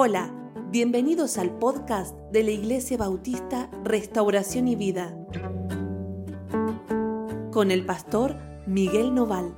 Hola, bienvenidos al podcast de la Iglesia Bautista Restauración y Vida con el pastor Miguel Noval.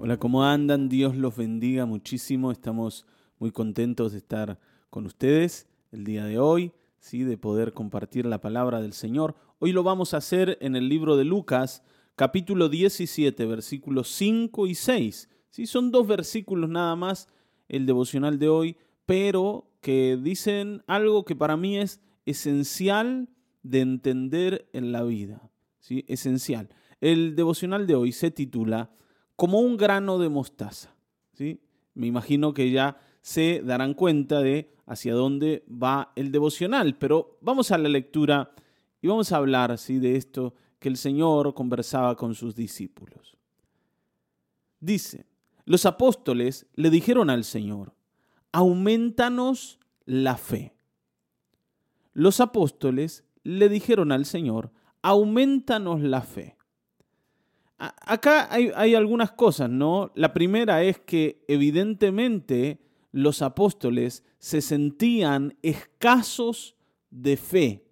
Hola, ¿cómo andan? Dios los bendiga muchísimo. Estamos muy contentos de estar con ustedes el día de hoy, ¿sí? de poder compartir la palabra del Señor. Hoy lo vamos a hacer en el libro de Lucas, capítulo 17, versículos 5 y 6. ¿Sí? Son dos versículos nada más el devocional de hoy, pero que dicen algo que para mí es esencial de entender en la vida. ¿sí? Esencial. El devocional de hoy se titula Como un grano de mostaza. ¿sí? Me imagino que ya se darán cuenta de hacia dónde va el devocional, pero vamos a la lectura y vamos a hablar ¿sí? de esto que el Señor conversaba con sus discípulos. Dice, los apóstoles le dijeron al Señor, aumentanos la fe. Los apóstoles le dijeron al Señor, aumentanos la fe. Acá hay, algunas cosas, ¿no? La primera es que evidentemente los apóstoles se sentían escasos de fe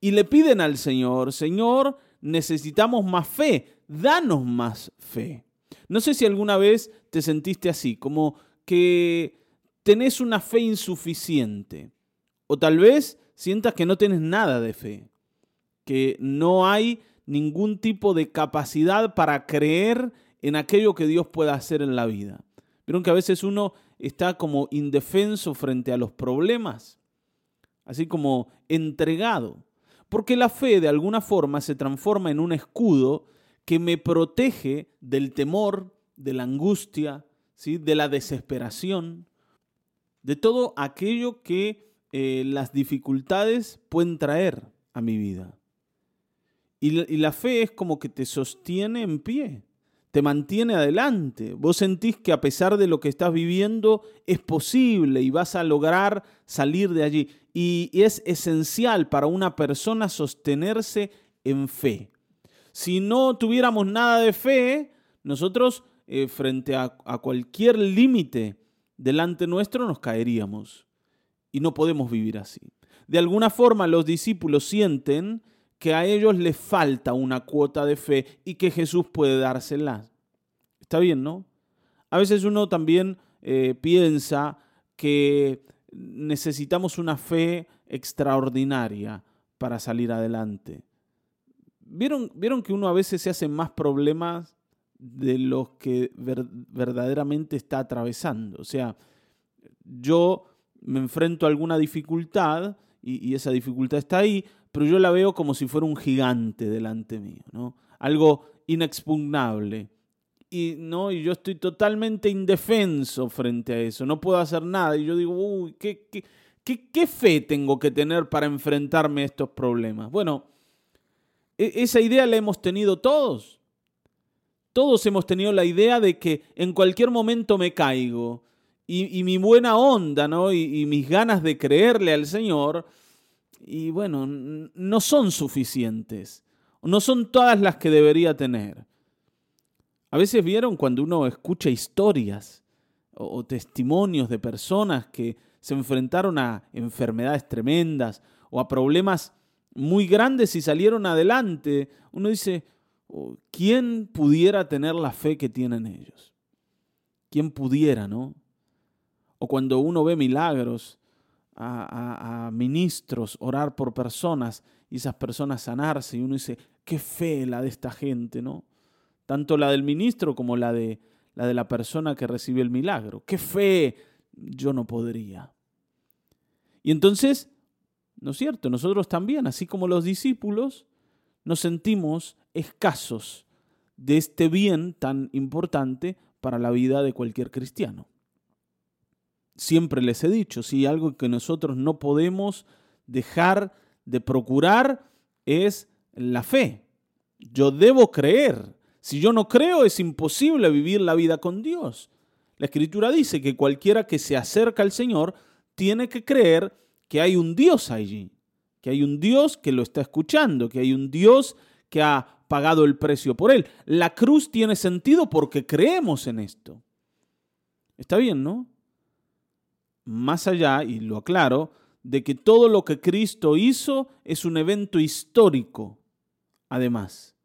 y le piden al Señor, Señor, necesitamos más fe, danos más fe. No sé si alguna vez te sentiste así, como que tenés una fe insuficiente, o tal vez sientas que no tienes nada de fe, que no hay ningún tipo de capacidad para creer en aquello que Dios pueda hacer en la vida. Vieron que a veces uno está como indefenso frente a los problemas, así como entregado. Porque la fe de alguna forma se transforma en un escudo que me protege del temor, de la angustia, ¿sí? de la desesperación, de todo aquello que eh, las dificultades pueden traer a mi vida. Y y la fe es como que te sostiene en pie, te mantiene adelante. Vos sentís que a pesar de lo que estás viviendo es posible y vas a lograr salir de allí y es esencial para una persona sostenerse en fe. Si no tuviéramos nada de fe, nosotros eh, frente a, a cualquier límite delante nuestro nos caeríamos y no podemos vivir así. De alguna forma los discípulos sienten que a ellos les falta una cuota de fe y que Jesús puede dársela. Está bien, ¿no? A veces uno también eh, piensa que necesitamos una fe extraordinaria para salir adelante. ¿Vieron, ¿Vieron que uno a veces se hace más problemas de los que verdaderamente está atravesando? O sea, yo me enfrento a alguna dificultad y, y, esa dificultad está ahí, pero yo la veo como si fuera un gigante delante mío, ¿no? Algo inexpugnable y, ¿no? y yo estoy totalmente indefenso frente a eso, no puedo hacer nada. Y yo digo, uy, ¿qué, qué, qué, fe tengo que tener para enfrentarme a estos problemas? Bueno, e, esa idea la hemos tenido todos. Todos hemos tenido la idea de que en cualquier momento me caigo y, mi buena onda ¿no? Y mis ganas de creerle al Señor, y bueno, no son suficientes, no son todas las que debería tener. A veces vieron cuando uno escucha historias o, testimonios de personas que se enfrentaron a enfermedades tremendas o a problemas muy grandes y salieron adelante, uno dice, oh, ¿quién pudiera tener la fe que tienen ellos? ¿Quién pudiera, no? O cuando uno ve milagros, a, ministros orar por personas y esas personas sanarse y uno dice, qué fe la de esta gente, ¿no? tanto la del ministro como la de la, de la persona que recibió el milagro. ¡Qué fe! Yo no podría. Y entonces, ¿no es cierto? Nosotros también, así como los discípulos, nos sentimos escasos de este bien tan importante para la vida de cualquier cristiano. Siempre les he dicho, si algo que nosotros no podemos dejar de procurar es la fe. Yo debo creer, si yo no creo, es imposible vivir la vida con Dios. La Escritura dice que cualquiera que se acerca al Señor tiene que creer que hay un Dios allí, que hay un Dios que lo está escuchando, que hay un Dios que ha pagado el precio por él. La cruz tiene sentido porque creemos en esto. Está bien, ¿no? Más allá, y lo aclaro, de que todo lo que Cristo hizo es un evento histórico, además.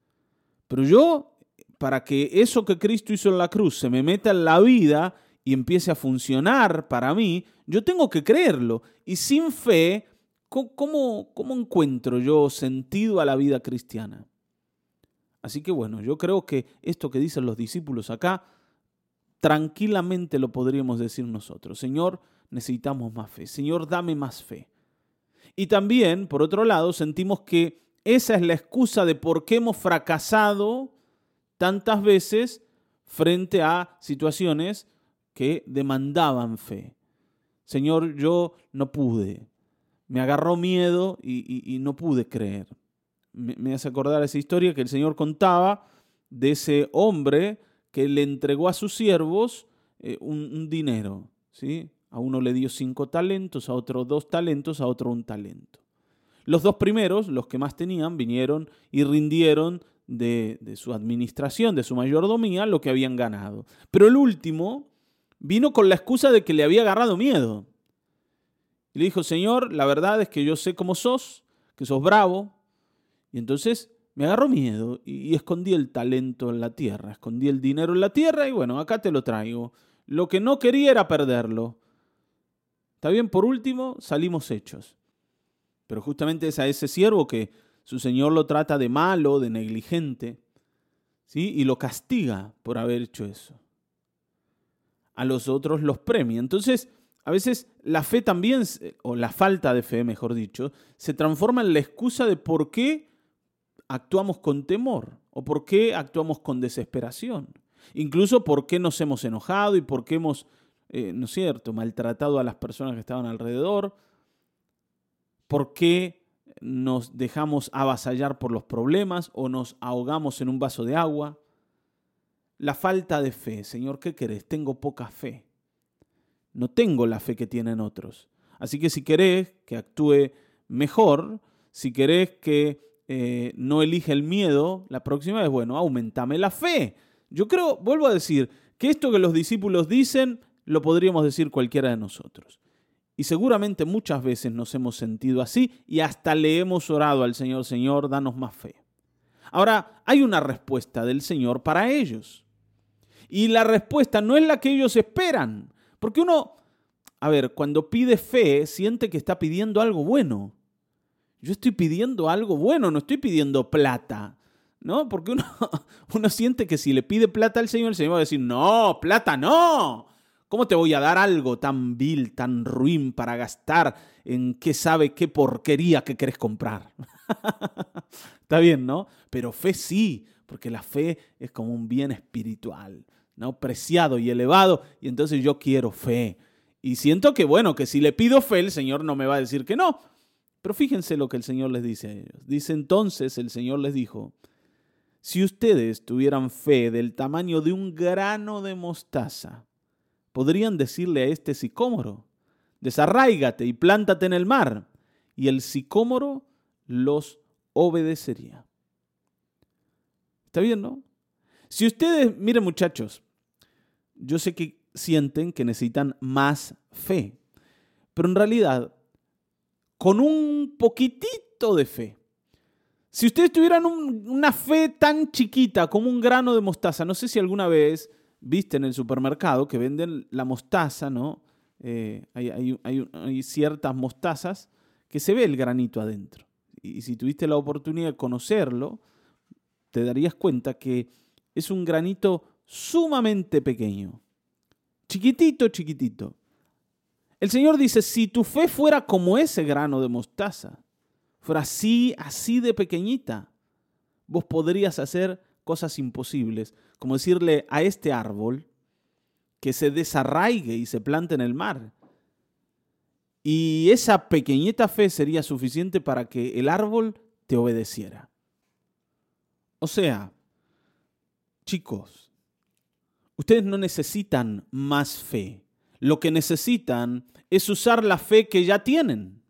Pero yo, para que eso que Cristo hizo en la cruz se me meta en la vida y empiece a funcionar para mí, yo tengo que creerlo. Y sin fe, ¿cómo, encuentro yo sentido a la vida cristiana? Así que bueno, yo creo que esto que dicen los discípulos acá, tranquilamente lo podríamos decir nosotros. Señor, necesitamos más fe. Señor, dame más fe. Y también, por otro lado, sentimos que esa es la excusa de por qué hemos fracasado tantas veces frente a situaciones que demandaban fe. Señor, yo no pude. Me agarró miedo y, no pude creer me, hace acordar esa historia que el Señor contaba de ese hombre que le entregó a sus siervos eh, un, dinero. ¿sí? A uno le dio cinco talentos, a otro dos talentos, a otro un talento. Los dos primeros, los que más tenían, vinieron y rindieron de, su administración, de su mayordomía, lo que habían ganado. Pero el último vino con la excusa de que le había agarrado miedo. Y le dijo, Señor, la verdad es que yo sé cómo sos, que sos bravo, y entonces me agarró miedo y, escondí el talento en la tierra, escondí el dinero en la tierra y bueno, acá te lo traigo. Lo que no quería era perderlo. Está bien, por último, salimos hechos. Pero justamente es a ese siervo que su señor lo trata de malo, de negligente, ¿sí? y lo castiga por haber hecho eso. A los otros los premia. Entonces, a veces la fe también, o la falta de fe, mejor dicho, se transforma en la excusa de por qué actuamos con temor o por qué actuamos con desesperación. Incluso por qué nos hemos enojado y por qué hemos, eh, ¿no es cierto?, maltratado a las personas que estaban alrededor. ¿Por qué nos dejamos avasallar por los problemas o nos ahogamos en un vaso de agua? La falta de fe, Señor, ¿qué querés? Tengo poca fe. No tengo la fe que tienen otros. Así que si querés que actúe mejor, si querés que eh, no elige el miedo, la próxima vez, bueno, aumentame la fe. Yo creo, vuelvo a decir, que esto que los discípulos dicen lo podríamos decir cualquiera de nosotros. Y seguramente muchas veces nos hemos sentido así y hasta le hemos orado al Señor, Señor, danos más fe. Ahora, hay una respuesta del Señor para ellos. Y la respuesta no es la que ellos esperan. Porque uno, a ver, cuando pide fe, siente que está pidiendo algo bueno. Yo estoy pidiendo algo bueno, no estoy pidiendo plata. ¿No? Porque uno, uno siente que si le pide plata al Señor, el Señor va a decir, no, plata no. ¿Cómo te voy a dar algo tan vil, tan ruin para gastar en qué sabe qué porquería que querés comprar? Está bien, ¿no? Pero fe sí, porque la fe es como un bien espiritual, ¿no? Preciado y elevado, y entonces yo quiero fe. Y siento que, bueno, que si le pido fe, el Señor no me va a decir que no, pero fíjense lo que el Señor les dice a ellos. Dice entonces el Señor les dijo, si ustedes tuvieran fe del tamaño de un grano de mostaza, podrían decirle a este sicómoro, desarráigate y plántate en el mar, y el sicómoro los obedecería. ¿Está bien, no? Si ustedes, miren muchachos, yo sé que sienten que necesitan más fe, pero en realidad con un poquitito de fe. Si ustedes tuvieran una fe tan chiquita como un grano de mostaza, no sé si alguna vez viste en el supermercado que venden la mostaza, ¿no? Eh, hay, ciertas mostazas que se ve el granito adentro. Y si tuviste la oportunidad de conocerlo, te darías cuenta que es un granito sumamente pequeño. Chiquitito, chiquitito. El Señor dice, si tu fe fuera como ese grano de mostaza, fuera así, así de pequeñita, vos podrías hacer cosas imposibles, como decirle a este árbol que se desarraigue y se plante en el mar. Y esa pequeñita fe sería suficiente para que el árbol te obedeciera. O sea, chicos, ustedes no necesitan más fe. Lo que necesitan es usar la fe que ya tienen.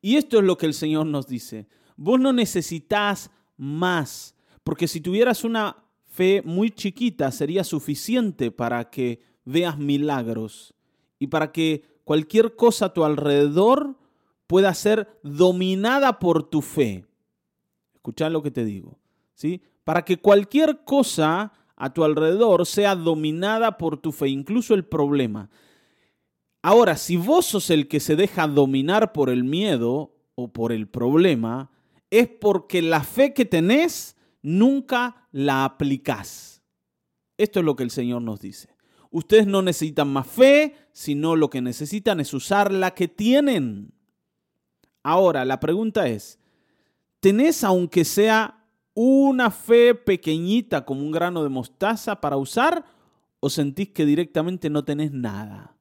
Y esto es lo que el Señor nos dice. Vos no necesitas más, Porque si tuvieras una fe muy chiquita sería suficiente para que veas milagros y para que cualquier cosa a tu alrededor pueda ser dominada por tu fe. Escucha lo que te digo, ¿sí? Para que cualquier cosa a tu alrededor sea dominada por tu fe, incluso el problema. Ahora, si vos sos el que se deja dominar por el miedo o por el problema, es porque la fe que tenés nunca la aplicás. Esto es lo que el Señor nos dice. Ustedes no necesitan más fe, sino lo que necesitan es usar la que tienen. Ahora, la pregunta es, ¿tenés aunque sea una fe pequeñita como un grano de mostaza para usar o sentís que directamente no tenés nada?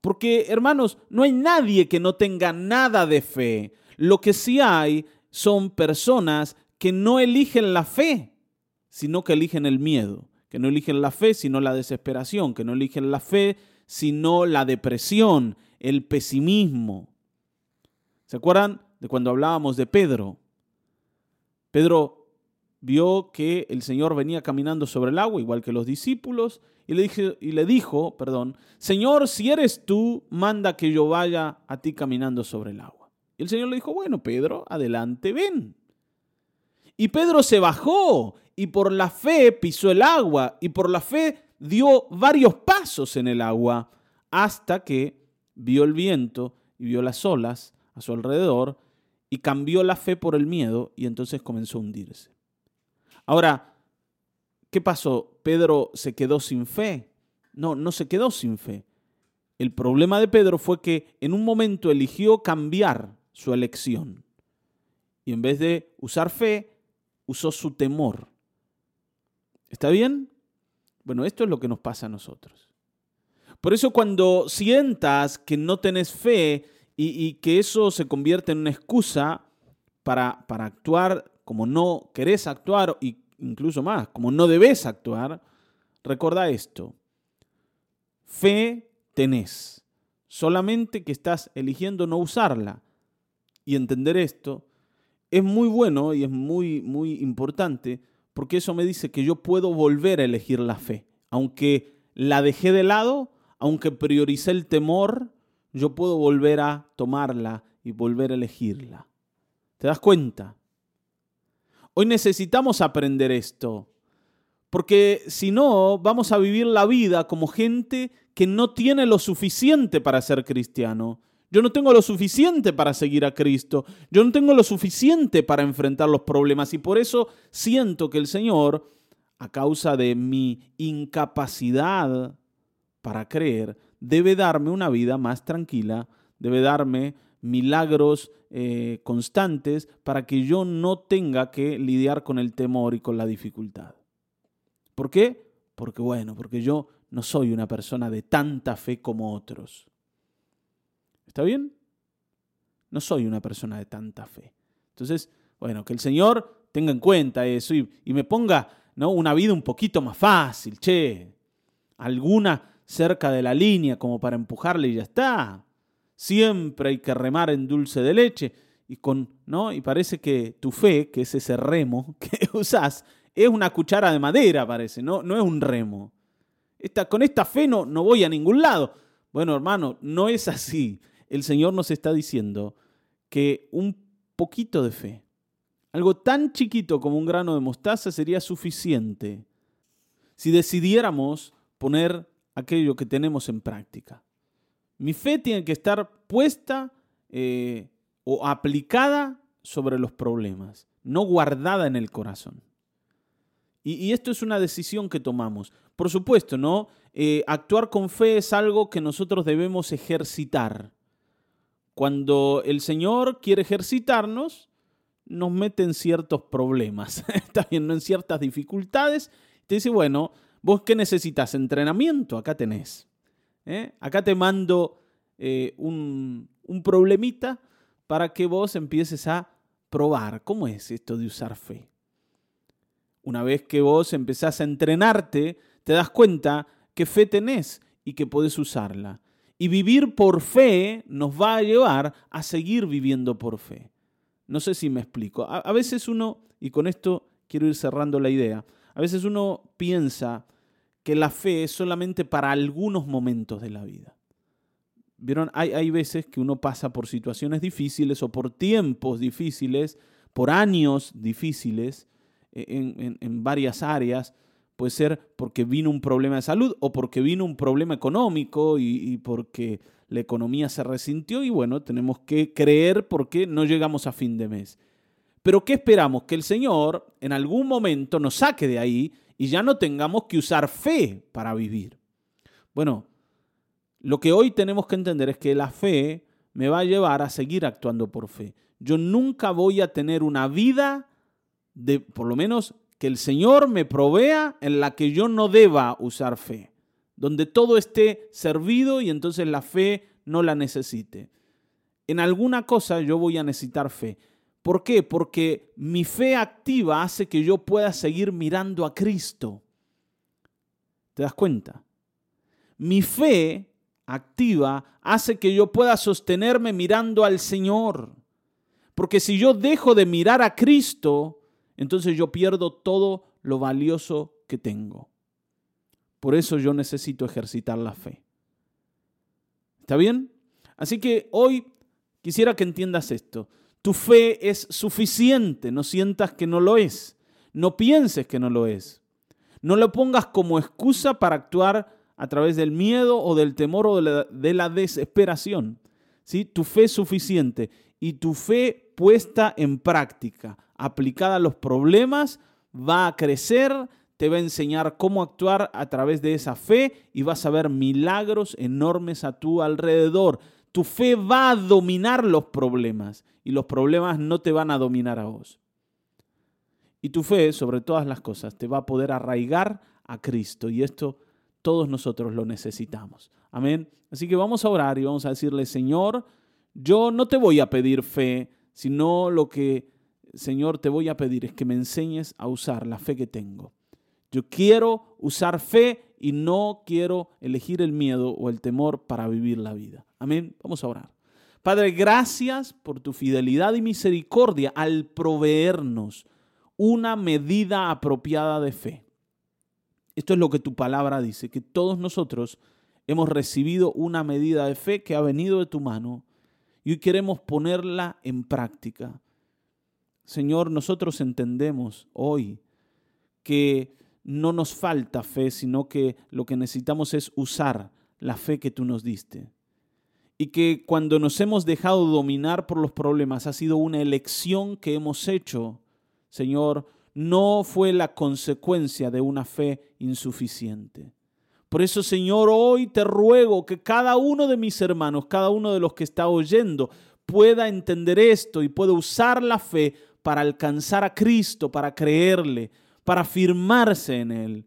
Porque, hermanos, no hay nadie que no tenga nada de fe. Lo que sí hay son personas que no eligen la fe, sino que eligen el miedo, que no eligen la fe, sino la desesperación, que no eligen la fe, sino la depresión, el pesimismo. ¿Se acuerdan de cuando hablábamos de Pedro? Pedro vio que el Señor venía caminando sobre el agua, igual que los discípulos, y le, dijo, perdón, Señor, si eres tú, manda que yo vaya a ti caminando sobre el agua. Y el Señor le dijo, bueno, Pedro, adelante, ven. Y Pedro se bajó y por la fe pisó el agua y por la fe dio varios pasos en el agua hasta que vio el viento y vio las olas a su alrededor y cambió la fe por el miedo y entonces comenzó a hundirse. Ahora, ¿qué pasó? ¿Pedro se quedó sin fe? No, no se quedó sin fe. El problema de Pedro fue que en un momento eligió cambiar su elección. Y en vez de usar fe, usó su temor. ¿Está bien? Bueno, esto es lo que nos pasa a nosotros. Por eso cuando sientas que no tenés fe y, que eso se convierte en una excusa para, para actuar como no querés actuar, e incluso más, como no debes actuar, recuerda esto. Fe tenés, solamente que estás eligiendo no usarla. Y entender esto es muy bueno y es muy, muy importante porque eso me dice que yo puedo volver a elegir la fe. Aunque la dejé de lado, aunque prioricé el temor, yo puedo volver a tomarla y volver a elegirla. ¿Te das cuenta? Hoy necesitamos aprender esto, porque si no, vamos a vivir la vida como gente que no tiene lo suficiente para ser cristiano. Yo no tengo lo suficiente para seguir a Cristo. Yo no tengo lo suficiente para enfrentar los problemas y por eso siento que el Señor, a causa de mi incapacidad para creer, debe darme una vida más tranquila, debe darme milagros eh, constantes para que yo no tenga que lidiar con el temor y con la dificultad. ¿Por qué? Porque bueno, porque yo no soy una persona de tanta fe como otros. ¿Está bien? No soy una persona de tanta fe. Entonces, bueno, que el Señor tenga en cuenta eso y, me ponga ¿no? una vida un poquito más fácil, che. Alguna cerca de la línea como para empujarle y ya está. Siempre hay que remar en dulce de leche y con, ¿no? Y parece que tu fe, que es ese remo que usás, es una cuchara de madera, parece, no, no es un remo. Esta, con esta fe no, no voy a ningún lado. Bueno, hermano, no es así el Señor nos está diciendo que un poquito de fe, algo tan chiquito como un grano de mostaza sería suficiente si decidiéramos poner aquello que tenemos en práctica. Mi fe tiene que estar puesta eh, o aplicada sobre los problemas, no guardada en el corazón. Y, esto es una decisión que tomamos. Por supuesto, ¿no? Eh, actuar con fe es algo que nosotros debemos ejercitar. Cuando el Señor quiere ejercitarnos, nos mete en ciertos problemas, está bien, en ciertas dificultades. Te dice, bueno, vos qué necesitas? Entrenamiento, acá tenés. ¿eh? Acá te mando eh, un, un problemita para que vos empieces a probar cómo es esto de usar fe. Una vez que vos empezás a entrenarte, te das cuenta que fe tenés y que podés usarla. Y vivir por fe nos va a llevar a seguir viviendo por fe. No sé si me explico. A, veces uno, y con esto quiero ir cerrando la idea, a veces uno piensa que la fe es solamente para algunos momentos de la vida. ¿Vieron? Hay, hay veces que uno pasa por situaciones difíciles o por tiempos difíciles, por años difíciles en, en varias áreas, Puede ser porque vino un problema de salud o porque vino un problema económico y, porque la economía se resintió y bueno, tenemos que creer porque no llegamos a fin de mes. Pero ¿qué esperamos? Que el Señor en algún momento nos saque de ahí y ya no tengamos que usar fe para vivir. Bueno, lo que hoy tenemos que entender es que la fe me va a llevar a seguir actuando por fe. Yo nunca voy a tener una vida de, por lo menos que el Señor me provea en la que yo no deba usar fe, donde todo esté servido y entonces la fe no la necesite. En alguna cosa yo voy a necesitar fe. ¿Por qué? Porque mi fe activa hace que yo pueda seguir mirando a Cristo. ¿Te das cuenta? Mi fe activa hace que yo pueda sostenerme mirando al Señor. Porque si yo dejo de mirar a Cristo, entonces yo pierdo todo lo valioso que tengo. Por eso yo necesito ejercitar la fe. ¿Está bien? Así que hoy quisiera que entiendas esto. Tu fe es suficiente, no sientas que no lo es, no pienses que no lo es. No lo pongas como excusa para actuar a través del miedo o del temor o de la, desesperación. ¿Sí? Tu fe es suficiente y tu fe puesta en práctica aplicada a los problemas, va a crecer, te va a enseñar cómo actuar a través de esa fe y vas a ver milagros enormes a tu alrededor. Tu fe va a dominar los problemas y los problemas no te van a dominar a vos. Y tu fe, sobre todas las cosas, te va a poder arraigar a Cristo y esto todos nosotros lo necesitamos. Amén. Así que vamos a orar y vamos a decirle, Señor, yo no te voy a pedir fe, sino lo que Señor, te voy a pedir es que me enseñes a usar la fe que tengo. Yo quiero usar fe y no quiero elegir el miedo o el temor para vivir la vida. Amén. Vamos a orar. Padre, gracias por tu fidelidad y misericordia al proveernos una medida apropiada de fe. Esto es lo que tu palabra dice, que todos nosotros hemos recibido una medida de fe que ha venido de tu mano y hoy queremos ponerla en práctica. Señor, nosotros entendemos hoy que no nos falta fe, sino que lo que necesitamos es usar la fe que tú nos diste. Y que cuando nos hemos dejado dominar por los problemas ha sido una elección que hemos hecho, Señor, no fue la consecuencia de una fe insuficiente. Por eso, Señor, hoy te ruego que cada uno de mis hermanos, cada uno de los que está oyendo, pueda entender esto y pueda usar la fe para alcanzar a Cristo, para creerle, para firmarse en Él.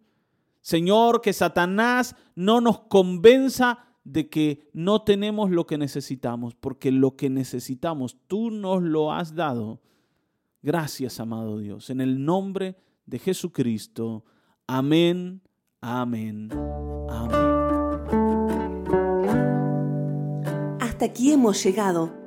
Señor, que Satanás no nos convenza de que no tenemos lo que necesitamos, porque lo que necesitamos tú nos lo has dado. Gracias, amado Dios. En el nombre de Jesucristo. Amén, amén, amén. Hasta aquí hemos llegado